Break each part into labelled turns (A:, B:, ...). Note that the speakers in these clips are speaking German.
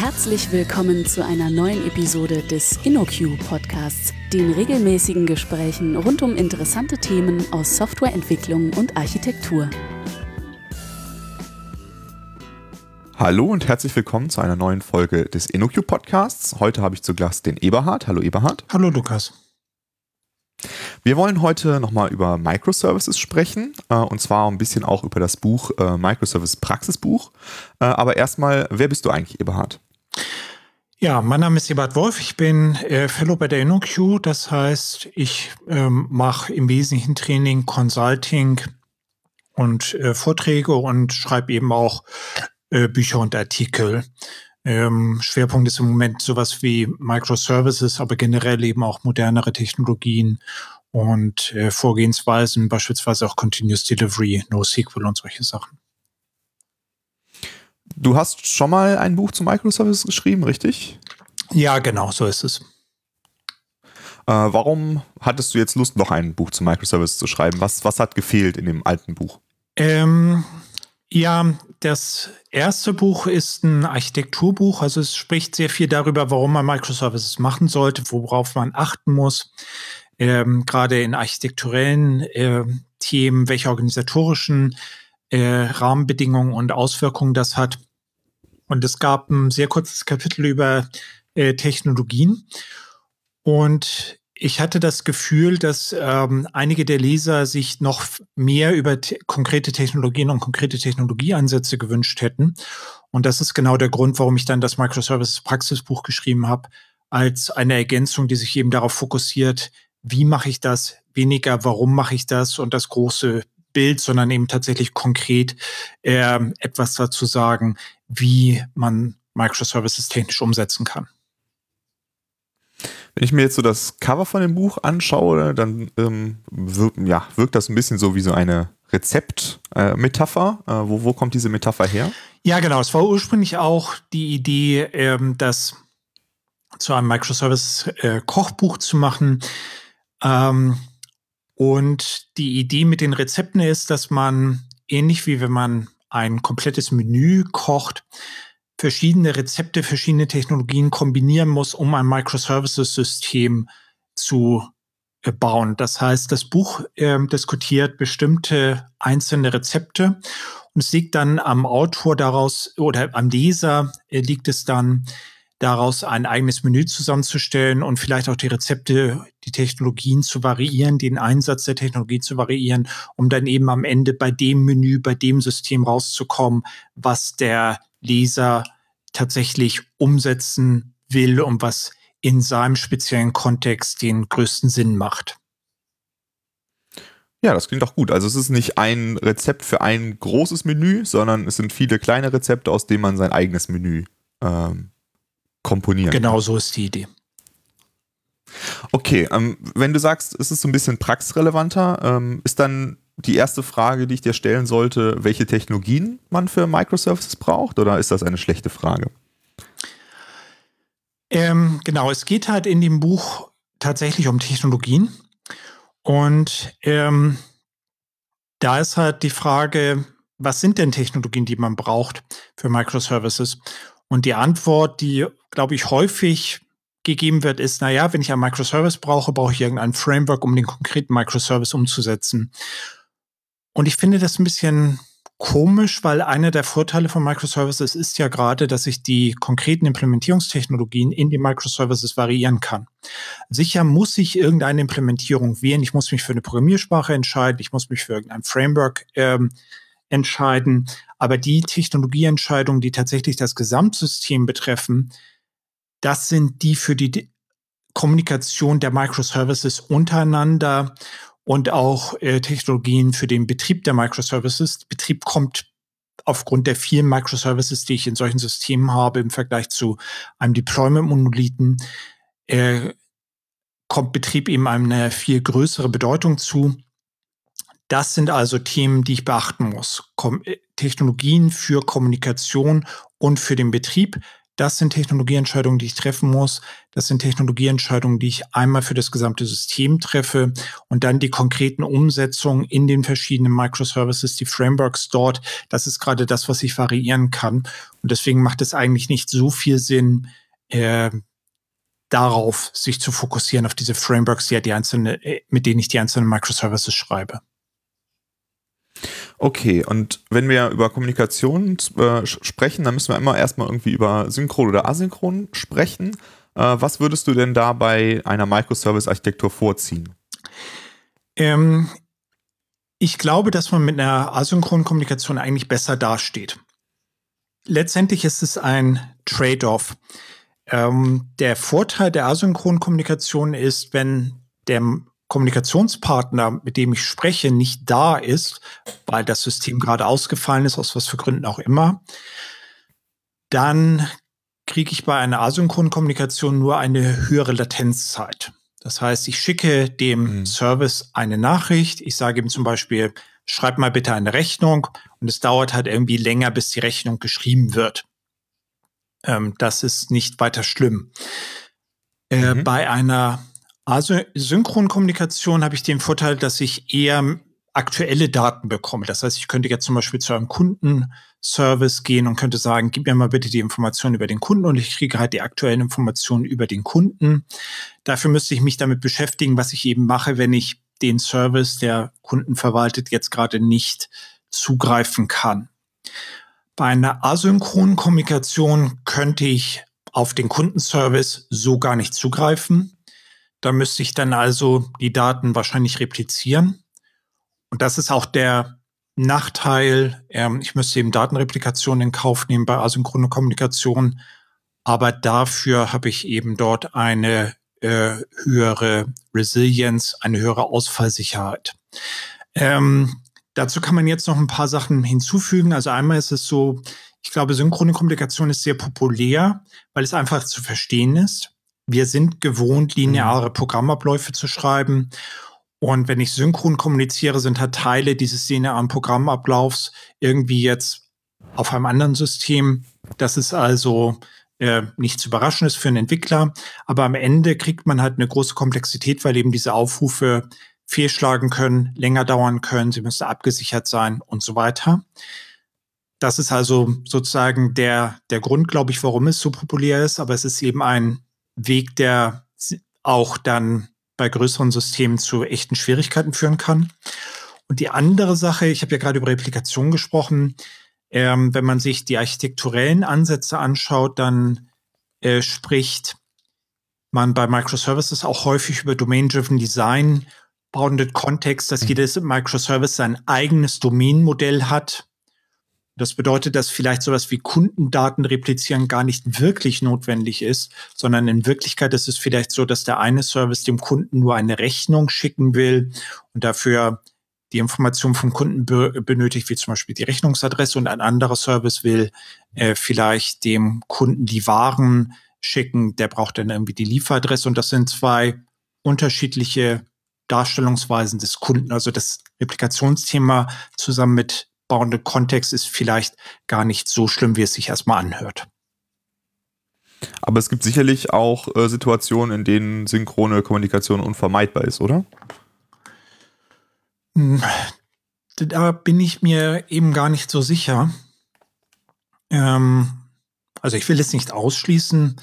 A: Herzlich willkommen zu einer neuen Episode des InnoQ Podcasts, den regelmäßigen Gesprächen rund um interessante Themen aus Softwareentwicklung und Architektur.
B: Hallo und herzlich willkommen zu einer neuen Folge des InnoQ Podcasts. Heute habe ich zu Gast den Eberhard. Hallo Eberhard.
C: Hallo Lukas.
B: Wir wollen heute nochmal über Microservices sprechen äh, und zwar ein bisschen auch über das Buch äh, Microservice Praxisbuch. Äh, aber erstmal, wer bist du eigentlich, Eberhard?
C: Ja, mein Name ist Eberhard Wolf. Ich bin äh, Fellow bei der InnoQ. Das heißt, ich ähm, mache im Wesentlichen Training, Consulting und äh, Vorträge und schreibe eben auch äh, Bücher und Artikel. Ähm, Schwerpunkt ist im Moment sowas wie Microservices, aber generell eben auch modernere Technologien und äh, Vorgehensweisen, beispielsweise auch Continuous Delivery, NoSQL und solche Sachen.
B: Du hast schon mal ein Buch zu Microservices geschrieben, richtig?
C: Ja, genau, so ist es.
B: Äh, warum hattest du jetzt Lust, noch ein Buch zu Microservices zu schreiben? Was, was hat gefehlt in dem alten Buch?
C: Ähm, ja, das erste Buch ist ein Architekturbuch. Also es spricht sehr viel darüber, warum man Microservices machen sollte, worauf man achten muss. Ähm, gerade in architekturellen äh, Themen, welche organisatorischen äh, Rahmenbedingungen und Auswirkungen das hat. Und es gab ein sehr kurzes Kapitel über äh, Technologien. Und ich hatte das Gefühl, dass ähm, einige der Leser sich noch mehr über te konkrete Technologien und konkrete Technologieansätze gewünscht hätten. Und das ist genau der Grund, warum ich dann das Microservices Praxisbuch geschrieben habe, als eine Ergänzung, die sich eben darauf fokussiert, wie mache ich das, weniger warum mache ich das und das große Bild, sondern eben tatsächlich konkret äh, etwas dazu sagen, wie man Microservices technisch umsetzen kann.
B: Wenn ich mir jetzt so das Cover von dem Buch anschaue, dann ähm, wirkt, ja, wirkt das ein bisschen so wie so eine Rezeptmetapher. Äh, äh, wo, wo kommt diese Metapher her?
C: Ja, genau. Es war ursprünglich auch die Idee, ähm, das zu einem Microservice-Kochbuch äh, zu machen. Ähm, und die Idee mit den Rezepten ist, dass man ähnlich wie wenn man ein komplettes Menü kocht, verschiedene Rezepte, verschiedene Technologien kombinieren muss, um ein Microservices-System zu äh, bauen. Das heißt, das Buch äh, diskutiert bestimmte einzelne Rezepte und es liegt dann am Autor daraus oder am Leser äh, liegt es dann daraus ein eigenes Menü zusammenzustellen und vielleicht auch die Rezepte, die Technologien zu variieren, den Einsatz der Technologie zu variieren, um dann eben am Ende bei dem Menü, bei dem System rauszukommen, was der Leser tatsächlich umsetzen will und was in seinem speziellen Kontext den größten Sinn macht.
B: Ja, das klingt doch gut. Also es ist nicht ein Rezept für ein großes Menü, sondern es sind viele kleine Rezepte, aus denen man sein eigenes Menü ähm, komponieren
C: Genau so ist die Idee.
B: Okay, ähm, wenn du sagst, es ist so ein bisschen praxisrelevanter, ähm, ist dann die erste Frage, die ich dir stellen sollte, welche Technologien man für Microservices braucht oder ist das eine schlechte Frage?
C: Ähm, genau, es geht halt in dem Buch tatsächlich um Technologien und ähm, da ist halt die Frage, was sind denn Technologien, die man braucht für Microservices? Und die Antwort, die, glaube ich, häufig gegeben wird, ist, naja, wenn ich einen Microservice brauche, brauche ich irgendein Framework, um den konkreten Microservice umzusetzen. Und ich finde das ein bisschen komisch, weil einer der Vorteile von Microservices ist ja gerade, dass ich die konkreten Implementierungstechnologien in den Microservices variieren kann. Sicher muss ich irgendeine Implementierung wählen. Ich muss mich für eine Programmiersprache entscheiden. Ich muss mich für irgendein Framework ähm, entscheiden. Aber die Technologieentscheidungen, die tatsächlich das Gesamtsystem betreffen, das sind die für die Kommunikation der Microservices untereinander und auch äh, Technologien für den Betrieb der Microservices. Betrieb kommt aufgrund der vielen Microservices, die ich in solchen Systemen habe, im Vergleich zu einem Deployment-Monolithen, äh, kommt Betrieb eben eine viel größere Bedeutung zu. Das sind also Themen, die ich beachten muss. Kom äh, Technologien für Kommunikation und für den Betrieb. das sind Technologieentscheidungen, die ich treffen muss. Das sind Technologieentscheidungen, die ich einmal für das gesamte System treffe und dann die konkreten Umsetzungen in den verschiedenen Microservices, die Frameworks dort. Das ist gerade das, was ich variieren kann. Und deswegen macht es eigentlich nicht so viel Sinn, äh, darauf sich zu fokussieren, auf diese Frameworks, die, die einzelne, äh, mit denen ich die einzelnen Microservices schreibe.
B: Okay, und wenn wir über Kommunikation äh, sprechen, dann müssen wir immer erstmal irgendwie über synchron oder asynchron sprechen. Äh, was würdest du denn da bei einer Microservice-Architektur vorziehen?
C: Ähm, ich glaube, dass man mit einer asynchronen Kommunikation eigentlich besser dasteht. Letztendlich ist es ein Trade-off. Ähm, der Vorteil der asynchronen Kommunikation ist, wenn der Kommunikationspartner, mit dem ich spreche, nicht da ist, weil das System gerade ausgefallen ist, aus was für Gründen auch immer, dann kriege ich bei einer asynchronen Kommunikation nur eine höhere Latenzzeit. Das heißt, ich schicke dem mhm. Service eine Nachricht. Ich sage ihm zum Beispiel, schreib mal bitte eine Rechnung. Und es dauert halt irgendwie länger, bis die Rechnung geschrieben wird. Ähm, das ist nicht weiter schlimm. Äh, mhm. Bei einer also Synchronkommunikation habe ich den Vorteil, dass ich eher aktuelle Daten bekomme. Das heißt, ich könnte jetzt zum Beispiel zu einem Kundenservice gehen und könnte sagen, gib mir mal bitte die Informationen über den Kunden und ich kriege halt die aktuellen Informationen über den Kunden. Dafür müsste ich mich damit beschäftigen, was ich eben mache, wenn ich den Service, der Kunden verwaltet, jetzt gerade nicht zugreifen kann. Bei einer asynchronen Kommunikation könnte ich auf den Kundenservice so gar nicht zugreifen. Da müsste ich dann also die Daten wahrscheinlich replizieren. Und das ist auch der Nachteil. Ähm, ich müsste eben Datenreplikation in Kauf nehmen bei asynchroner Kommunikation. Aber dafür habe ich eben dort eine äh, höhere Resilience, eine höhere Ausfallsicherheit. Ähm, dazu kann man jetzt noch ein paar Sachen hinzufügen. Also einmal ist es so, ich glaube, synchrone Kommunikation ist sehr populär, weil es einfach zu verstehen ist. Wir sind gewohnt, lineare mhm. Programmabläufe zu schreiben. Und wenn ich synchron kommuniziere, sind halt Teile dieses linearen Programmablaufs irgendwie jetzt auf einem anderen System. Das ist also äh, nichts Überraschendes für einen Entwickler. Aber am Ende kriegt man halt eine große Komplexität, weil eben diese Aufrufe fehlschlagen können, länger dauern können, sie müssen abgesichert sein und so weiter. Das ist also sozusagen der, der Grund, glaube ich, warum es so populär ist. Aber es ist eben ein Weg, der auch dann bei größeren Systemen zu echten Schwierigkeiten führen kann. Und die andere Sache, ich habe ja gerade über Replikation gesprochen, ähm, wenn man sich die architekturellen Ansätze anschaut, dann äh, spricht man bei Microservices auch häufig über Domain-Driven Design, Bounded Context, dass mhm. jedes Microservice sein eigenes Domain-Modell hat das bedeutet, dass vielleicht sowas wie Kundendaten replizieren gar nicht wirklich notwendig ist, sondern in Wirklichkeit ist es vielleicht so, dass der eine Service dem Kunden nur eine Rechnung schicken will und dafür die Information vom Kunden be benötigt, wie zum Beispiel die Rechnungsadresse und ein anderer Service will äh, vielleicht dem Kunden die Waren schicken, der braucht dann irgendwie die Lieferadresse und das sind zwei unterschiedliche Darstellungsweisen des Kunden. Also das Replikationsthema zusammen mit aufbauende Kontext ist vielleicht gar nicht so schlimm, wie es sich erstmal anhört.
B: Aber es gibt sicherlich auch äh, Situationen, in denen synchrone Kommunikation unvermeidbar ist, oder?
C: Hm, da bin ich mir eben gar nicht so sicher. Ähm, also ich will es nicht ausschließen.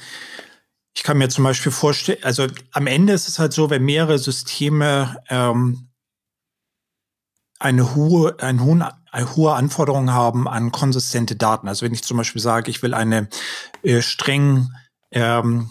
C: Ich kann mir zum Beispiel vorstellen, also am Ende ist es halt so, wenn mehrere Systeme ähm, eine hohe, einen hohen hohe Anforderungen haben an konsistente Daten. Also wenn ich zum Beispiel sage, ich will eine äh, streng ähm,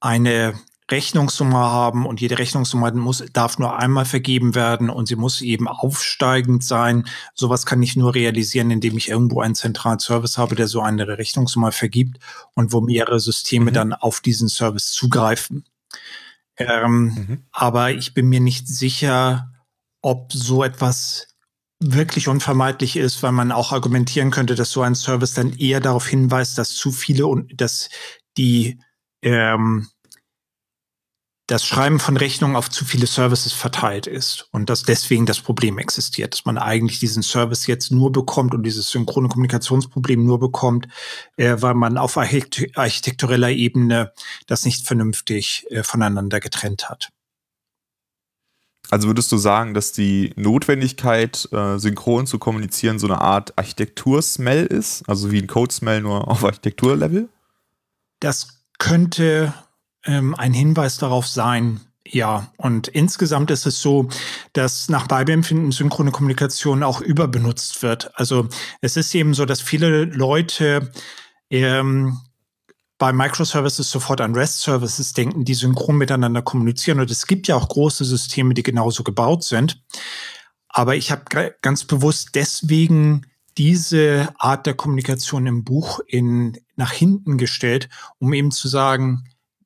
C: eine Rechnungssumme haben und jede Rechnungssumme muss, darf nur einmal vergeben werden und sie muss eben aufsteigend sein. Sowas kann ich nur realisieren, indem ich irgendwo einen zentralen Service habe, der so eine Rechnungssumme vergibt und wo mehrere Systeme mhm. dann auf diesen Service zugreifen. Ähm, mhm. Aber ich bin mir nicht sicher, ob so etwas wirklich unvermeidlich ist, weil man auch argumentieren könnte, dass so ein Service dann eher darauf hinweist, dass zu viele und dass die ähm, das Schreiben von Rechnungen auf zu viele Services verteilt ist und dass deswegen das Problem existiert, dass man eigentlich diesen Service jetzt nur bekommt und dieses synchrone Kommunikationsproblem nur bekommt, äh, weil man auf architektureller Ebene das nicht vernünftig äh, voneinander getrennt hat.
B: Also würdest du sagen, dass die Notwendigkeit, äh, synchron zu kommunizieren, so eine Art Architektur-Smell ist? Also wie ein Code-Smell nur auf Architekturlevel?
C: Das könnte ähm, ein Hinweis darauf sein, ja, und insgesamt ist es so, dass nach Beibeempfinden synchrone Kommunikation auch überbenutzt wird. Also es ist eben so, dass viele Leute ähm, bei Microservices sofort an REST-Services denken, die synchron miteinander kommunizieren. Und es gibt ja auch große Systeme, die genauso gebaut sind. Aber ich habe ganz bewusst deswegen diese Art der Kommunikation im Buch in, nach hinten gestellt, um eben zu sagen,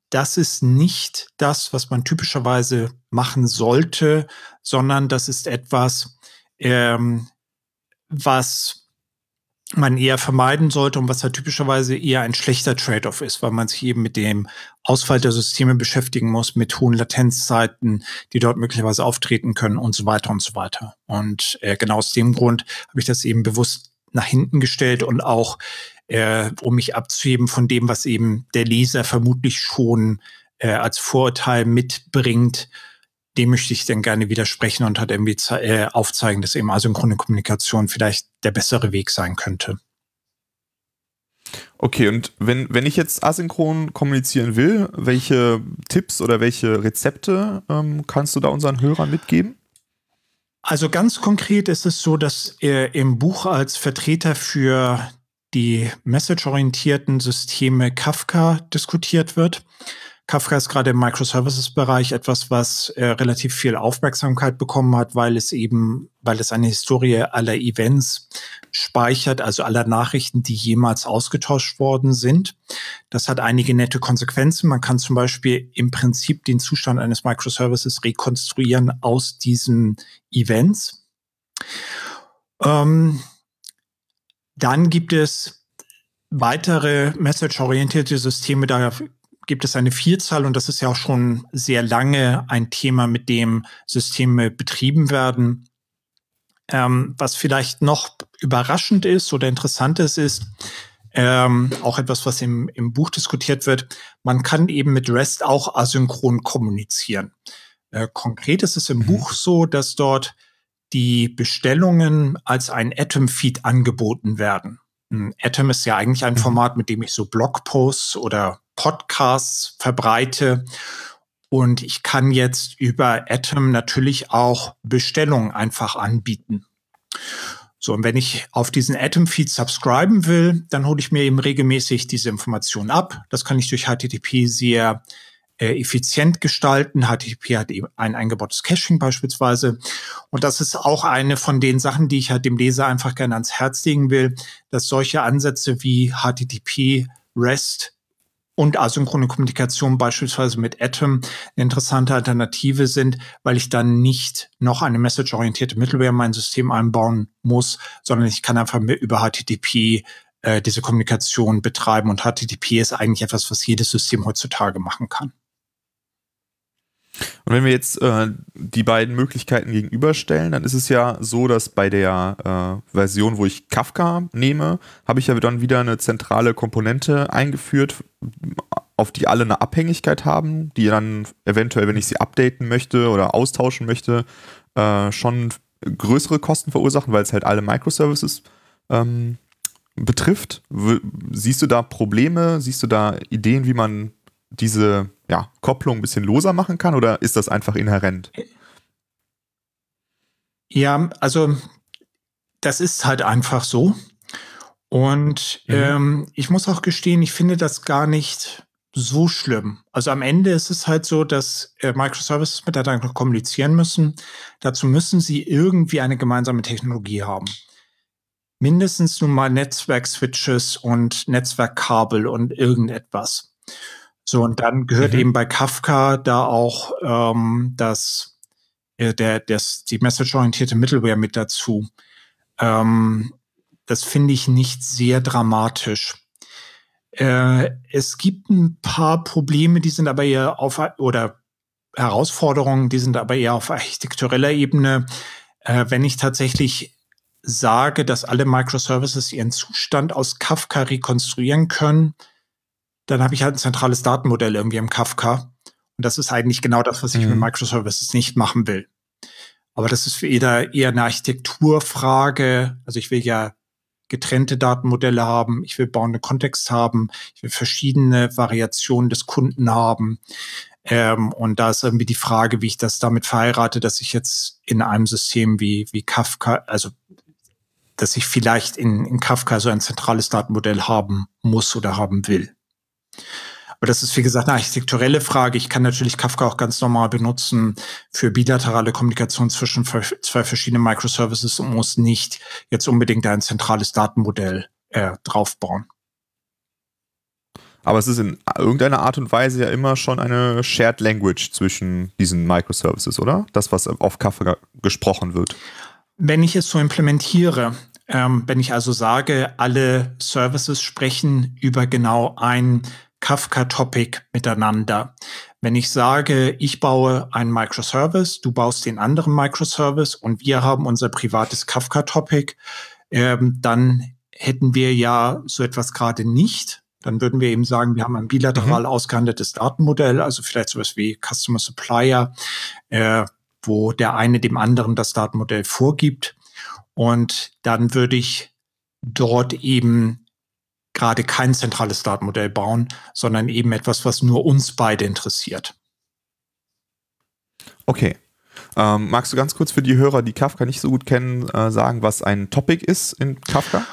C: das ist nicht das, was man typischerweise machen sollte, sondern das ist etwas, ähm, was man eher vermeiden sollte und was halt typischerweise eher ein schlechter Trade-off ist, weil man sich eben mit dem Ausfall der Systeme beschäftigen muss, mit hohen Latenzzeiten, die dort möglicherweise auftreten können und so weiter und so weiter. Und äh, genau aus dem Grund habe ich das eben bewusst nach hinten gestellt und auch äh, um mich abzuheben von dem, was eben der Leser vermutlich schon äh, als Vorurteil mitbringt. Dem möchte ich dann gerne widersprechen und hat irgendwie äh, aufzeigen, dass eben asynchrone Kommunikation vielleicht der bessere Weg sein könnte.
B: Okay, und wenn, wenn ich jetzt asynchron kommunizieren will, welche Tipps oder welche Rezepte ähm, kannst du da unseren Hörern mitgeben?
C: Also ganz konkret ist es so, dass er im Buch als Vertreter für die message-orientierten Systeme Kafka diskutiert wird. Kafka ist gerade im Microservices-Bereich etwas, was äh, relativ viel Aufmerksamkeit bekommen hat, weil es eben, weil es eine Historie aller Events speichert, also aller Nachrichten, die jemals ausgetauscht worden sind. Das hat einige nette Konsequenzen. Man kann zum Beispiel im Prinzip den Zustand eines Microservices rekonstruieren aus diesen Events. Ähm, dann gibt es weitere message-orientierte Systeme, da gibt es eine Vielzahl und das ist ja auch schon sehr lange ein Thema, mit dem Systeme betrieben werden. Ähm, was vielleicht noch überraschend ist oder interessant ist, ist ähm, auch etwas, was im, im Buch diskutiert wird. Man kann eben mit REST auch asynchron kommunizieren. Äh, konkret ist es im mhm. Buch so, dass dort die Bestellungen als ein Atom-Feed angeboten werden. Atom ist ja eigentlich ein mhm. Format, mit dem ich so Blogposts oder Podcasts verbreite. Und ich kann jetzt über Atom natürlich auch Bestellungen einfach anbieten. So, und wenn ich auf diesen Atom-Feed subscriben will, dann hole ich mir eben regelmäßig diese Informationen ab. Das kann ich durch HTTP sehr äh, effizient gestalten. HTTP hat eben ein eingebautes Caching beispielsweise. Und das ist auch eine von den Sachen, die ich halt dem Leser einfach gerne ans Herz legen will, dass solche Ansätze wie HTTP, REST und asynchrone Kommunikation beispielsweise mit Atom eine interessante Alternative sind, weil ich dann nicht noch eine message-orientierte Middleware in mein System einbauen muss, sondern ich kann einfach über HTTP äh, diese Kommunikation betreiben und HTTP ist eigentlich etwas, was jedes System heutzutage machen kann.
B: Und wenn wir jetzt äh, die beiden Möglichkeiten gegenüberstellen, dann ist es ja so, dass bei der äh, Version, wo ich Kafka nehme, habe ich ja dann wieder eine zentrale Komponente eingeführt, auf die alle eine Abhängigkeit haben, die dann eventuell, wenn ich sie updaten möchte oder austauschen möchte, äh, schon größere Kosten verursachen, weil es halt alle Microservices ähm, betrifft. W siehst du da Probleme? Siehst du da Ideen, wie man diese ja, Kopplung ein bisschen loser machen kann oder ist das einfach inhärent?
C: Ja, also das ist halt einfach so. Und mhm. ähm, ich muss auch gestehen, ich finde das gar nicht so schlimm. Also am Ende ist es halt so, dass äh, Microservices miteinander kommunizieren müssen. Dazu müssen sie irgendwie eine gemeinsame Technologie haben. Mindestens nun mal Netzwerk-Switches und Netzwerkkabel und irgendetwas. So, und dann gehört mhm. eben bei Kafka da auch ähm, das, äh, der, das, die message-orientierte Middleware mit dazu. Ähm, das finde ich nicht sehr dramatisch. Äh, es gibt ein paar Probleme, die sind aber eher auf oder Herausforderungen, die sind aber eher auf architektureller Ebene. Äh, wenn ich tatsächlich sage, dass alle Microservices ihren Zustand aus Kafka rekonstruieren können, dann habe ich halt ein zentrales Datenmodell irgendwie im Kafka. Und das ist eigentlich genau das, was ich mhm. mit Microservices nicht machen will. Aber das ist für jeder eher eine Architekturfrage. Also ich will ja getrennte Datenmodelle haben, ich will bauende Kontext haben, ich will verschiedene Variationen des Kunden haben. Ähm, und da ist irgendwie die Frage, wie ich das damit verheirate, dass ich jetzt in einem System wie, wie Kafka, also dass ich vielleicht in, in Kafka so ein zentrales Datenmodell haben muss oder haben will. Aber das ist, wie gesagt, eine architekturelle Frage. Ich kann natürlich Kafka auch ganz normal benutzen für bilaterale Kommunikation zwischen zwei verschiedenen Microservices und muss nicht jetzt unbedingt ein zentrales Datenmodell äh, draufbauen.
B: Aber es ist in irgendeiner Art und Weise ja immer schon eine Shared Language zwischen diesen Microservices, oder? Das, was auf Kafka gesprochen wird.
C: Wenn ich es so implementiere, ähm, wenn ich also sage, alle Services sprechen über genau ein Kafka-Topic miteinander. Wenn ich sage, ich baue einen Microservice, du baust den anderen Microservice und wir haben unser privates Kafka-Topic, ähm, dann hätten wir ja so etwas gerade nicht. Dann würden wir eben sagen, wir haben ein bilateral mhm. ausgehandeltes Datenmodell, also vielleicht sowas wie Customer Supplier, äh, wo der eine dem anderen das Datenmodell vorgibt. Und dann würde ich dort eben gerade kein zentrales Datenmodell bauen, sondern eben etwas, was nur uns beide interessiert.
B: Okay. Ähm, magst du ganz kurz für die Hörer, die Kafka nicht so gut kennen, äh, sagen, was ein Topic ist in Kafka?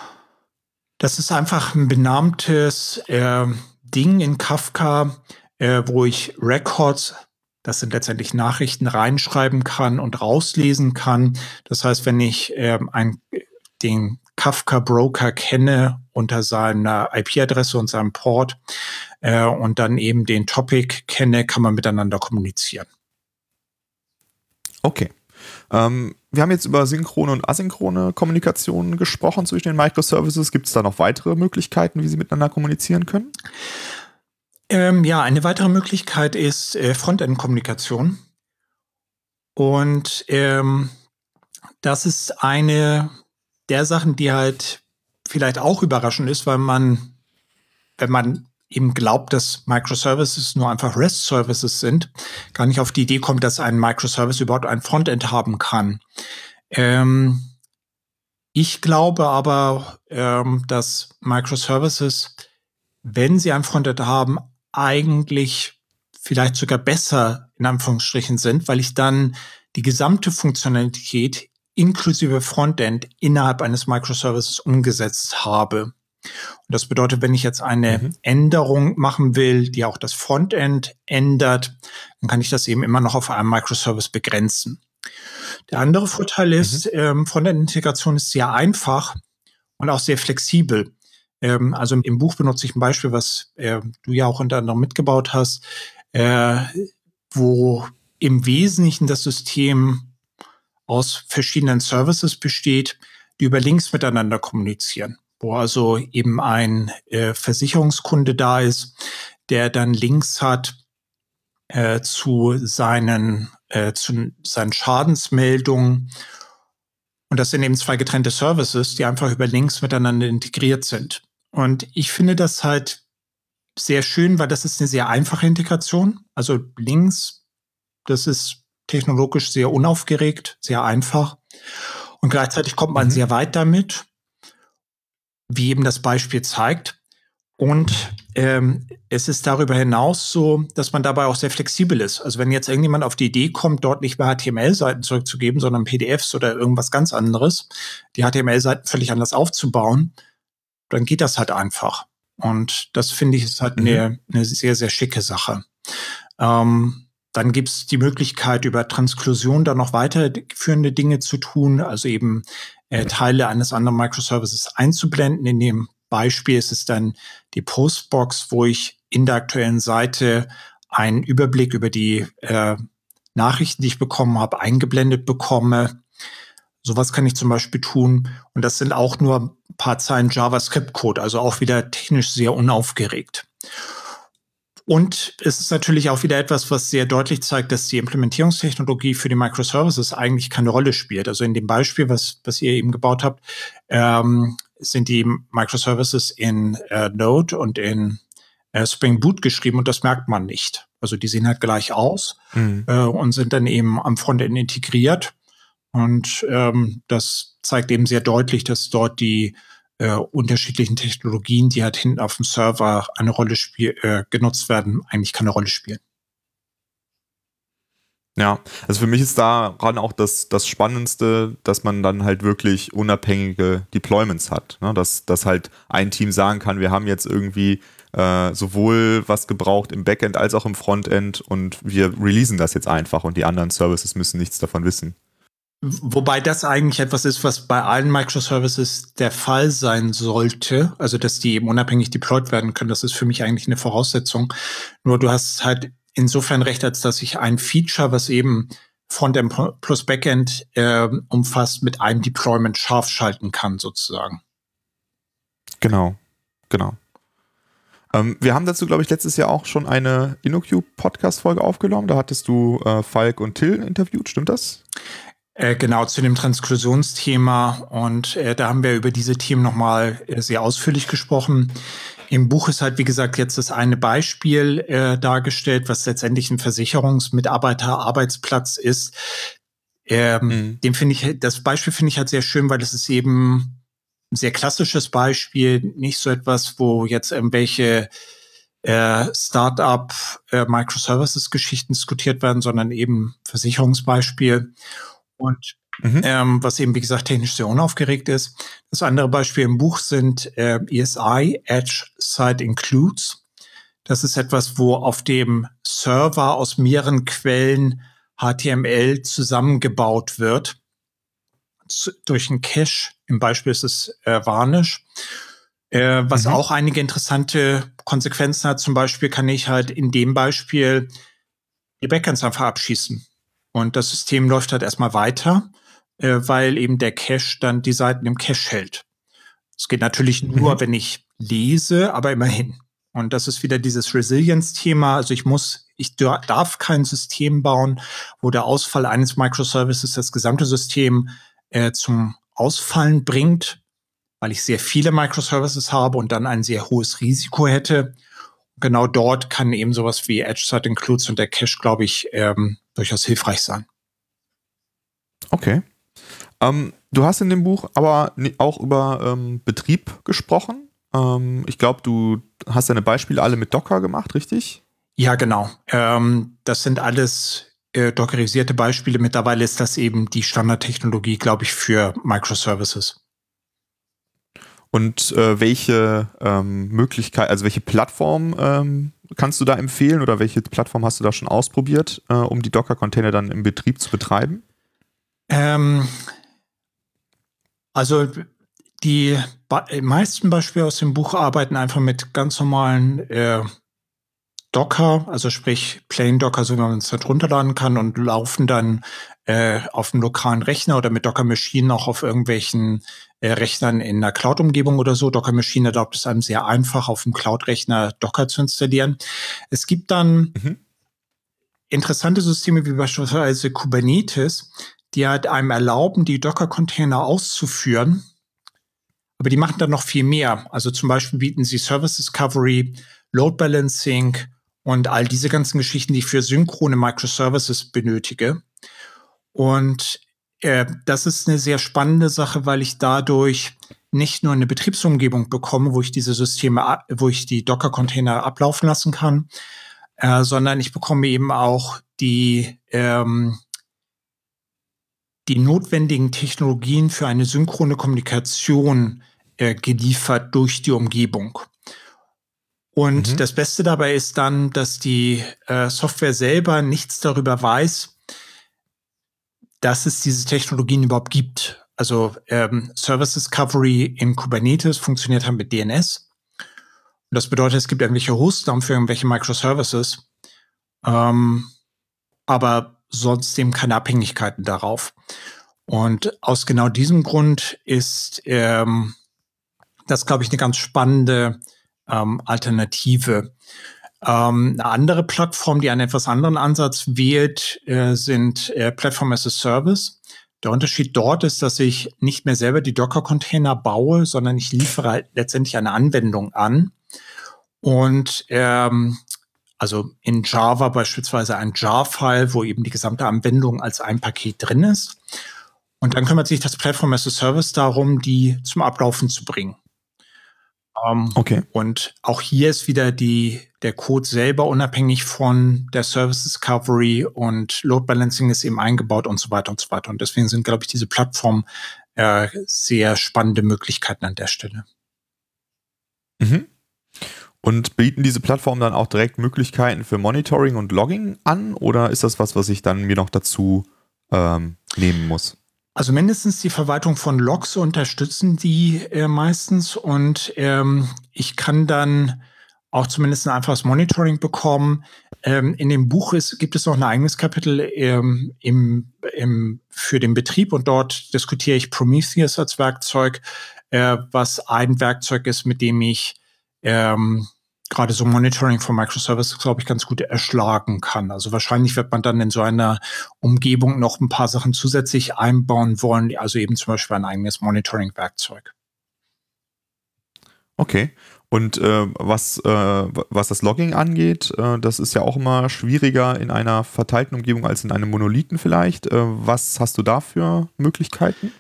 C: Das ist einfach ein benanntes äh, Ding in Kafka, äh, wo ich Records, das sind letztendlich Nachrichten, reinschreiben kann und rauslesen kann. Das heißt, wenn ich äh, ein, den Kafka-Broker kenne unter seiner IP-Adresse und seinem Port äh, und dann eben den Topic kenne, kann man miteinander kommunizieren.
B: Okay. Ähm, wir haben jetzt über synchrone und asynchrone Kommunikation gesprochen zwischen den Microservices. Gibt es da noch weitere Möglichkeiten, wie sie miteinander kommunizieren können?
C: Ähm, ja, eine weitere Möglichkeit ist äh, Frontend-Kommunikation. Und ähm, das ist eine der Sachen, die halt vielleicht auch überraschend ist, weil man, wenn man eben glaubt, dass Microservices nur einfach REST-Services sind, gar nicht auf die Idee kommt, dass ein Microservice überhaupt ein Frontend haben kann. Ähm, ich glaube aber, ähm, dass Microservices, wenn sie ein Frontend haben, eigentlich vielleicht sogar besser in Anführungsstrichen sind, weil ich dann die gesamte Funktionalität inklusive Frontend innerhalb eines Microservices umgesetzt habe. Und das bedeutet, wenn ich jetzt eine mhm. Änderung machen will, die auch das Frontend ändert, dann kann ich das eben immer noch auf einem Microservice begrenzen. Der andere Vorteil ist, mhm. ähm, Frontend-Integration ist sehr einfach und auch sehr flexibel. Ähm, also im Buch benutze ich ein Beispiel, was äh, du ja auch unter anderem mitgebaut hast, äh, wo im Wesentlichen das System aus verschiedenen Services besteht, die über Links miteinander kommunizieren, wo also eben ein äh, Versicherungskunde da ist, der dann Links hat äh, zu seinen äh, zu seinen Schadensmeldungen. Und das sind eben zwei getrennte Services, die einfach über Links miteinander integriert sind. Und ich finde das halt sehr schön, weil das ist eine sehr einfache Integration. Also Links, das ist technologisch sehr unaufgeregt, sehr einfach. Und gleichzeitig kommt man mhm. sehr weit damit, wie eben das Beispiel zeigt. Und ähm, es ist darüber hinaus so, dass man dabei auch sehr flexibel ist. Also wenn jetzt irgendjemand auf die Idee kommt, dort nicht mehr HTML-Seiten zurückzugeben, sondern PDFs oder irgendwas ganz anderes, die HTML-Seiten völlig anders aufzubauen, dann geht das halt einfach. Und das finde ich ist halt mhm. eine, eine sehr, sehr schicke Sache. Ähm, dann gibt es die Möglichkeit, über Transklusion dann noch weiterführende Dinge zu tun, also eben äh, Teile eines anderen Microservices einzublenden. In dem Beispiel ist es dann die Postbox, wo ich in der aktuellen Seite einen Überblick über die äh, Nachrichten, die ich bekommen habe, eingeblendet bekomme. Sowas kann ich zum Beispiel tun. Und das sind auch nur paar Zeilen JavaScript-Code, also auch wieder technisch sehr unaufgeregt. Und es ist natürlich auch wieder etwas, was sehr deutlich zeigt, dass die Implementierungstechnologie für die Microservices eigentlich keine Rolle spielt. Also in dem Beispiel, was, was ihr eben gebaut habt, ähm, sind die Microservices in äh, Node und in äh, Spring Boot geschrieben und das merkt man nicht. Also die sehen halt gleich aus mhm. äh, und sind dann eben am Frontend integriert. Und ähm, das zeigt eben sehr deutlich, dass dort die äh, unterschiedlichen Technologien, die halt hinten auf dem Server eine Rolle spiel äh, genutzt werden, eigentlich keine Rolle spielen.
B: Ja, also für mich ist daran auch das, das Spannendste, dass man dann halt wirklich unabhängige Deployments hat. Ne? Dass, dass halt ein Team sagen kann, wir haben jetzt irgendwie äh, sowohl was gebraucht im Backend als auch im Frontend und wir releasen das jetzt einfach und die anderen Services müssen nichts davon wissen.
C: Wobei das eigentlich etwas ist, was bei allen Microservices der Fall sein sollte. Also, dass die eben unabhängig deployed werden können. Das ist für mich eigentlich eine Voraussetzung. Nur du hast halt insofern recht, als dass ich ein Feature, was eben Frontend plus Backend äh, umfasst, mit einem Deployment scharf schalten kann, sozusagen.
B: Genau, genau. Ähm, wir haben dazu, glaube ich, letztes Jahr auch schon eine InnoQ-Podcast-Folge aufgenommen. Da hattest du äh, Falk und Till interviewt, stimmt das?
C: Äh, genau, zu dem Transklusionsthema. Und äh, da haben wir über diese Themen nochmal äh, sehr ausführlich gesprochen. Im Buch ist halt, wie gesagt, jetzt das eine Beispiel äh, dargestellt, was letztendlich ein Versicherungsmitarbeiter-Arbeitsplatz ist. Ähm, mhm. Den finde ich, das Beispiel finde ich halt sehr schön, weil es ist eben ein sehr klassisches Beispiel, nicht so etwas, wo jetzt irgendwelche äh, Startup äh, Microservices Geschichten diskutiert werden, sondern eben Versicherungsbeispiel. Und mhm. ähm, was eben, wie gesagt, technisch sehr unaufgeregt ist. Das andere Beispiel im Buch sind äh, ESI, Edge Site Includes. Das ist etwas, wo auf dem Server aus mehreren Quellen HTML zusammengebaut wird zu, durch einen Cache. Im Beispiel ist es äh, Varnish. Äh, was mhm. auch einige interessante Konsequenzen hat. Zum Beispiel kann ich halt in dem Beispiel die Backends einfach abschießen. Und das System läuft halt erstmal weiter, äh, weil eben der Cache dann die Seiten im Cache hält. Es geht natürlich nur, mhm. wenn ich lese, aber immerhin. Und das ist wieder dieses Resilience-Thema. Also ich muss, ich darf kein System bauen, wo der Ausfall eines Microservices das gesamte System äh, zum Ausfallen bringt, weil ich sehr viele Microservices habe und dann ein sehr hohes Risiko hätte. Genau dort kann eben sowas wie Edge Site Includes und der Cache, glaube ich, ähm, durchaus hilfreich sein.
B: Okay. Ähm, du hast in dem Buch aber auch über ähm, Betrieb gesprochen. Ähm, ich glaube, du hast deine Beispiele alle mit Docker gemacht, richtig?
C: Ja, genau. Ähm, das sind alles äh, dockerisierte Beispiele. Mittlerweile ist das eben die Standardtechnologie, glaube ich, für Microservices.
B: Und äh, welche ähm, Möglichkeit, also welche Plattform ähm, kannst du da empfehlen oder welche Plattform hast du da schon ausprobiert, äh, um die Docker-Container dann im Betrieb zu betreiben?
C: Ähm, also die meisten Beispiele aus dem Buch arbeiten einfach mit ganz normalen äh, Docker, also sprich Plain Docker, so wie man es halt runterladen kann und laufen dann äh, auf dem lokalen Rechner oder mit Docker Maschinen auch auf irgendwelchen Rechnern in einer Cloud-Umgebung oder so. Docker Machine erlaubt es einem sehr einfach, auf dem Cloud-Rechner Docker zu installieren. Es gibt dann mhm. interessante Systeme wie beispielsweise Kubernetes, die halt einem erlauben, die Docker-Container auszuführen. Aber die machen dann noch viel mehr. Also zum Beispiel bieten sie Service Discovery, Load Balancing und all diese ganzen Geschichten, die ich für synchrone Microservices benötige. Und äh, das ist eine sehr spannende Sache, weil ich dadurch nicht nur eine Betriebsumgebung bekomme, wo ich diese Systeme, wo ich die Docker-Container ablaufen lassen kann, äh, sondern ich bekomme eben auch die, ähm, die notwendigen Technologien für eine synchrone Kommunikation äh, geliefert durch die Umgebung. Und mhm. das Beste dabei ist dann, dass die äh, Software selber nichts darüber weiß, dass es diese Technologien überhaupt gibt. Also ähm, Service Discovery in Kubernetes funktioniert halt mit DNS. Und das bedeutet, es gibt irgendwelche Hostnamen für irgendwelche Microservices, ähm, aber sonst eben keine Abhängigkeiten darauf. Und aus genau diesem Grund ist ähm, das, glaube ich, eine ganz spannende ähm, Alternative. Ähm, eine andere Plattform, die einen etwas anderen Ansatz wählt, äh, sind äh, Platform as a Service. Der Unterschied dort ist, dass ich nicht mehr selber die Docker-Container baue, sondern ich liefere letztendlich eine Anwendung an. Und ähm, also in Java beispielsweise ein Jar-File, wo eben die gesamte Anwendung als ein Paket drin ist. Und dann kümmert sich das Platform as a Service darum, die zum Ablaufen zu bringen. Ähm, okay. Und auch hier ist wieder die, der Code selber unabhängig von der Service Discovery und Load Balancing ist eben eingebaut und so weiter und so weiter. Und deswegen sind, glaube ich, diese Plattformen äh, sehr spannende Möglichkeiten an der Stelle.
B: Mhm. Und bieten diese Plattformen dann auch direkt Möglichkeiten für Monitoring und Logging an oder ist das was, was ich dann mir noch dazu ähm, nehmen muss?
C: Also mindestens die Verwaltung von Logs unterstützen die äh, meistens und ähm, ich kann dann auch zumindest ein einfaches Monitoring bekommen. Ähm, in dem Buch ist, gibt es noch ein eigenes Kapitel ähm, im, im, für den Betrieb und dort diskutiere ich Prometheus als Werkzeug, äh, was ein Werkzeug ist, mit dem ich ähm, gerade so Monitoring von Microservices, glaube ich, ganz gut erschlagen kann. Also wahrscheinlich wird man dann in so einer Umgebung noch ein paar Sachen zusätzlich einbauen wollen, also eben zum Beispiel ein eigenes Monitoring-Werkzeug.
B: Okay. Und äh, was, äh, was das Logging angeht, äh, das ist ja auch immer schwieriger in einer verteilten Umgebung als in einem Monolithen vielleicht. Äh, was hast du da für Möglichkeiten?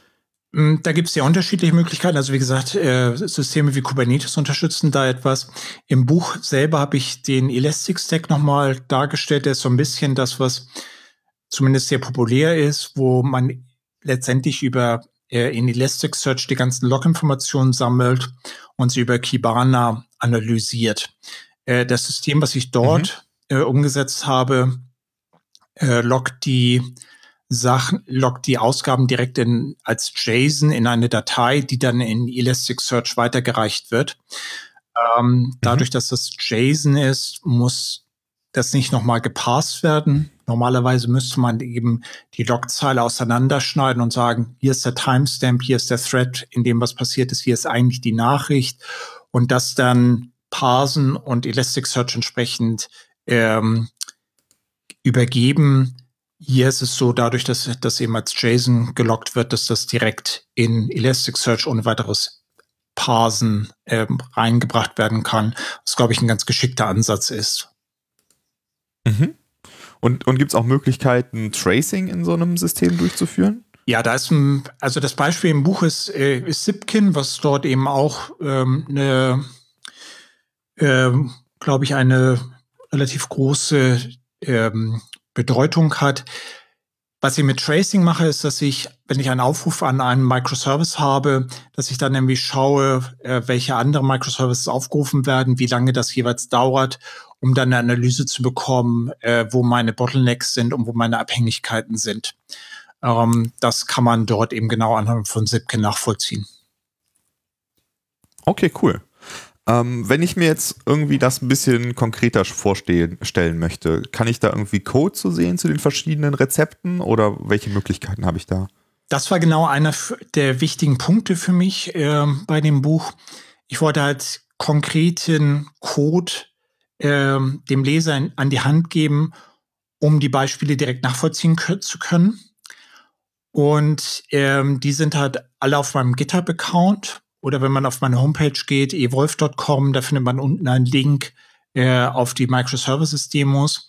C: Mm, da gibt es ja unterschiedliche Möglichkeiten. Also wie gesagt, äh, Systeme wie Kubernetes unterstützen da etwas. Im Buch selber habe ich den Elastic Stack nochmal dargestellt. Der ist so ein bisschen das, was zumindest sehr populär ist, wo man letztendlich über äh, in Elasticsearch die ganzen Log-Informationen sammelt und sie über Kibana analysiert. Äh, das System, was ich dort mhm. äh, umgesetzt habe, äh, loggt die Sachen, loggt die Ausgaben direkt in, als JSON in eine Datei, die dann in Elasticsearch weitergereicht wird. Ähm, mhm. Dadurch, dass das JSON ist, muss das nicht nochmal gepasst werden. Normalerweise müsste man eben die Logzeile auseinanderschneiden und sagen, hier ist der Timestamp, hier ist der Thread, in dem was passiert ist, hier ist eigentlich die Nachricht und das dann parsen und Elasticsearch entsprechend ähm, übergeben hier ist es so, dadurch, dass das eben als JSON gelockt wird, dass das direkt in Elasticsearch ohne weiteres Parsen äh, reingebracht werden kann, was, glaube ich, ein ganz geschickter Ansatz ist.
B: Mhm. Und, und gibt es auch Möglichkeiten, Tracing in so einem System durchzuführen?
C: Ja, da ist ein, also das Beispiel im Buch ist, äh, ist Zipkin, was dort eben auch ähm, eine, ähm, glaube ich, eine relativ große ähm, Bedeutung hat. Was ich mit Tracing mache, ist, dass ich, wenn ich einen Aufruf an einen Microservice habe, dass ich dann nämlich schaue, äh, welche andere Microservices aufgerufen werden, wie lange das jeweils dauert, um dann eine Analyse zu bekommen, äh, wo meine Bottlenecks sind und wo meine Abhängigkeiten sind. Ähm, das kann man dort eben genau anhand von Zipkin nachvollziehen.
B: Okay, cool. Ähm, wenn ich mir jetzt irgendwie das ein bisschen konkreter vorstellen möchte, kann ich da irgendwie Code zu sehen zu den verschiedenen Rezepten oder welche Möglichkeiten habe ich da?
C: Das war genau einer der wichtigen Punkte für mich äh, bei dem Buch. Ich wollte halt konkreten Code äh, dem Leser an die Hand geben, um die Beispiele direkt nachvollziehen zu können. Und ähm, die sind halt alle auf meinem GitHub-Account oder wenn man auf meine Homepage geht, evolve.com, da findet man unten einen Link äh, auf die Microservices-Demos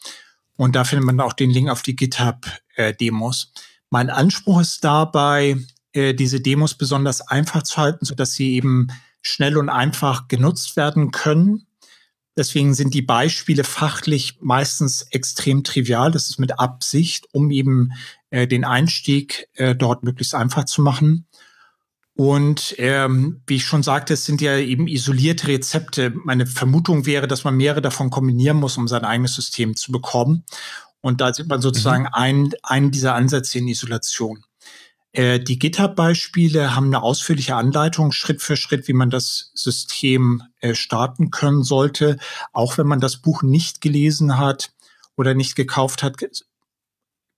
C: und da findet man auch den Link auf die GitHub-Demos. Äh, mein Anspruch ist dabei, äh, diese Demos besonders einfach zu halten, sodass sie eben schnell und einfach genutzt werden können. Deswegen sind die Beispiele fachlich meistens extrem trivial. Das ist mit Absicht, um eben äh, den Einstieg äh, dort möglichst einfach zu machen. Und ähm, wie ich schon sagte, es sind ja eben isolierte Rezepte. Meine Vermutung wäre, dass man mehrere davon kombinieren muss, um sein eigenes System zu bekommen. Und da sieht man sozusagen mhm. einen, einen dieser Ansätze in Isolation. Äh, die GitHub-Beispiele haben eine ausführliche Anleitung Schritt für Schritt, wie man das System äh, starten können sollte. Auch wenn man das Buch nicht gelesen hat oder nicht gekauft hat,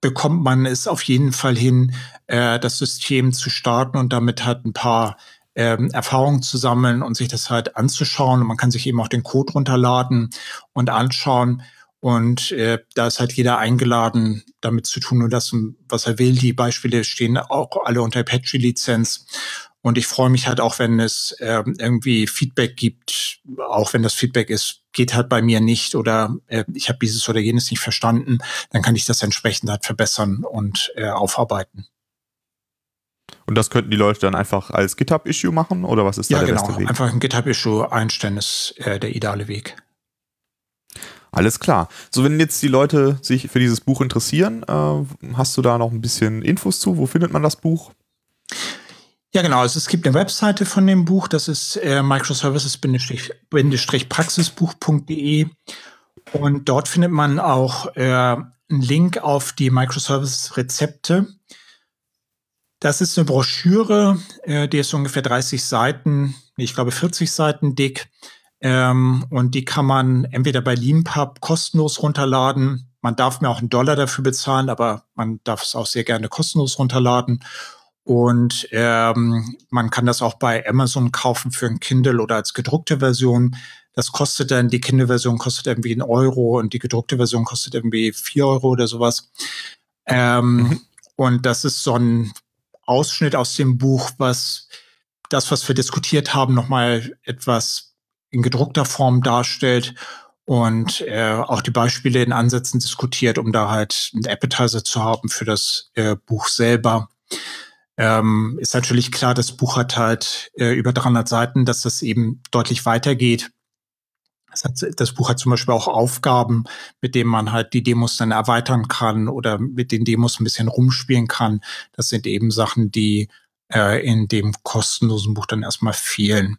C: bekommt man es auf jeden Fall hin, äh, das System zu starten und damit hat ein paar ähm, Erfahrungen zu sammeln und sich das halt anzuschauen. Und man kann sich eben auch den Code runterladen und anschauen. Und äh, da ist halt jeder eingeladen, damit zu tun und das, was er will. Die Beispiele stehen auch alle unter Apache-Lizenz. Und ich freue mich halt auch, wenn es äh, irgendwie Feedback gibt, auch wenn das Feedback ist, geht halt bei mir nicht oder äh, ich habe dieses oder jenes nicht verstanden, dann kann ich das entsprechend halt verbessern und äh, aufarbeiten.
B: Und das könnten die Leute dann einfach als GitHub-Issue machen oder was ist da
C: ja,
B: der
C: genau.
B: beste Weg?
C: Einfach ein GitHub-Issue einstellen ist äh, der ideale Weg.
B: Alles klar. So, wenn jetzt die Leute sich für dieses Buch interessieren, äh, hast du da noch ein bisschen Infos zu? Wo findet man das Buch?
C: Ja, genau. Also es gibt eine Webseite von dem Buch, das ist äh, microservices-praxisbuch.de und dort findet man auch äh, einen Link auf die Microservices-Rezepte. Das ist eine Broschüre, äh, die ist ungefähr 30 Seiten, ich glaube 40 Seiten dick. Ähm, und die kann man entweder bei Leanpub kostenlos runterladen. Man darf mir auch einen Dollar dafür bezahlen, aber man darf es auch sehr gerne kostenlos runterladen. Und ähm, man kann das auch bei Amazon kaufen für ein Kindle oder als gedruckte Version. Das kostet dann, die Kindle-Version kostet irgendwie einen Euro und die gedruckte Version kostet irgendwie vier Euro oder sowas. Ähm, mhm. Und das ist so ein Ausschnitt aus dem Buch, was das, was wir diskutiert haben, nochmal etwas in gedruckter Form darstellt und äh, auch die Beispiele in Ansätzen diskutiert, um da halt einen Appetizer zu haben für das äh, Buch selber. Ähm, ist natürlich klar, das Buch hat halt äh, über 300 Seiten, dass das eben deutlich weitergeht. Das, hat, das Buch hat zum Beispiel auch Aufgaben, mit denen man halt die Demos dann erweitern kann oder mit den Demos ein bisschen rumspielen kann. Das sind eben Sachen, die äh, in dem kostenlosen Buch dann erstmal fehlen.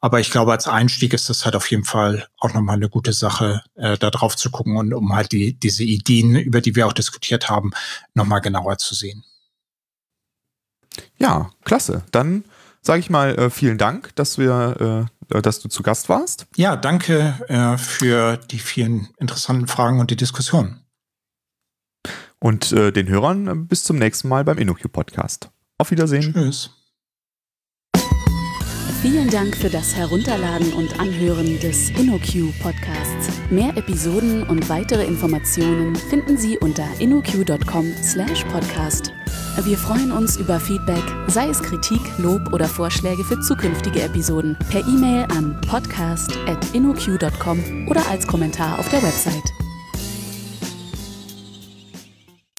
C: Aber ich glaube, als Einstieg ist das halt auf jeden Fall auch nochmal eine gute Sache, äh, da drauf zu gucken und um halt die, diese Ideen, über die wir auch diskutiert haben, nochmal genauer zu sehen.
B: Ja, klasse. Dann sage ich mal äh, vielen Dank, dass wir, äh, dass du zu Gast warst.
C: Ja, danke äh, für die vielen interessanten Fragen und die Diskussion.
B: Und äh, den Hörern äh, bis zum nächsten Mal beim InnoQ Podcast. Auf Wiedersehen.
C: Tschüss.
A: Vielen Dank für das Herunterladen und Anhören des InnoQ Podcasts. Mehr Episoden und weitere Informationen finden Sie unter innoq.com/podcast. Wir freuen uns über Feedback, sei es Kritik, Lob oder Vorschläge für zukünftige Episoden, per E-Mail an podcast.innoq.com oder als Kommentar auf der Website.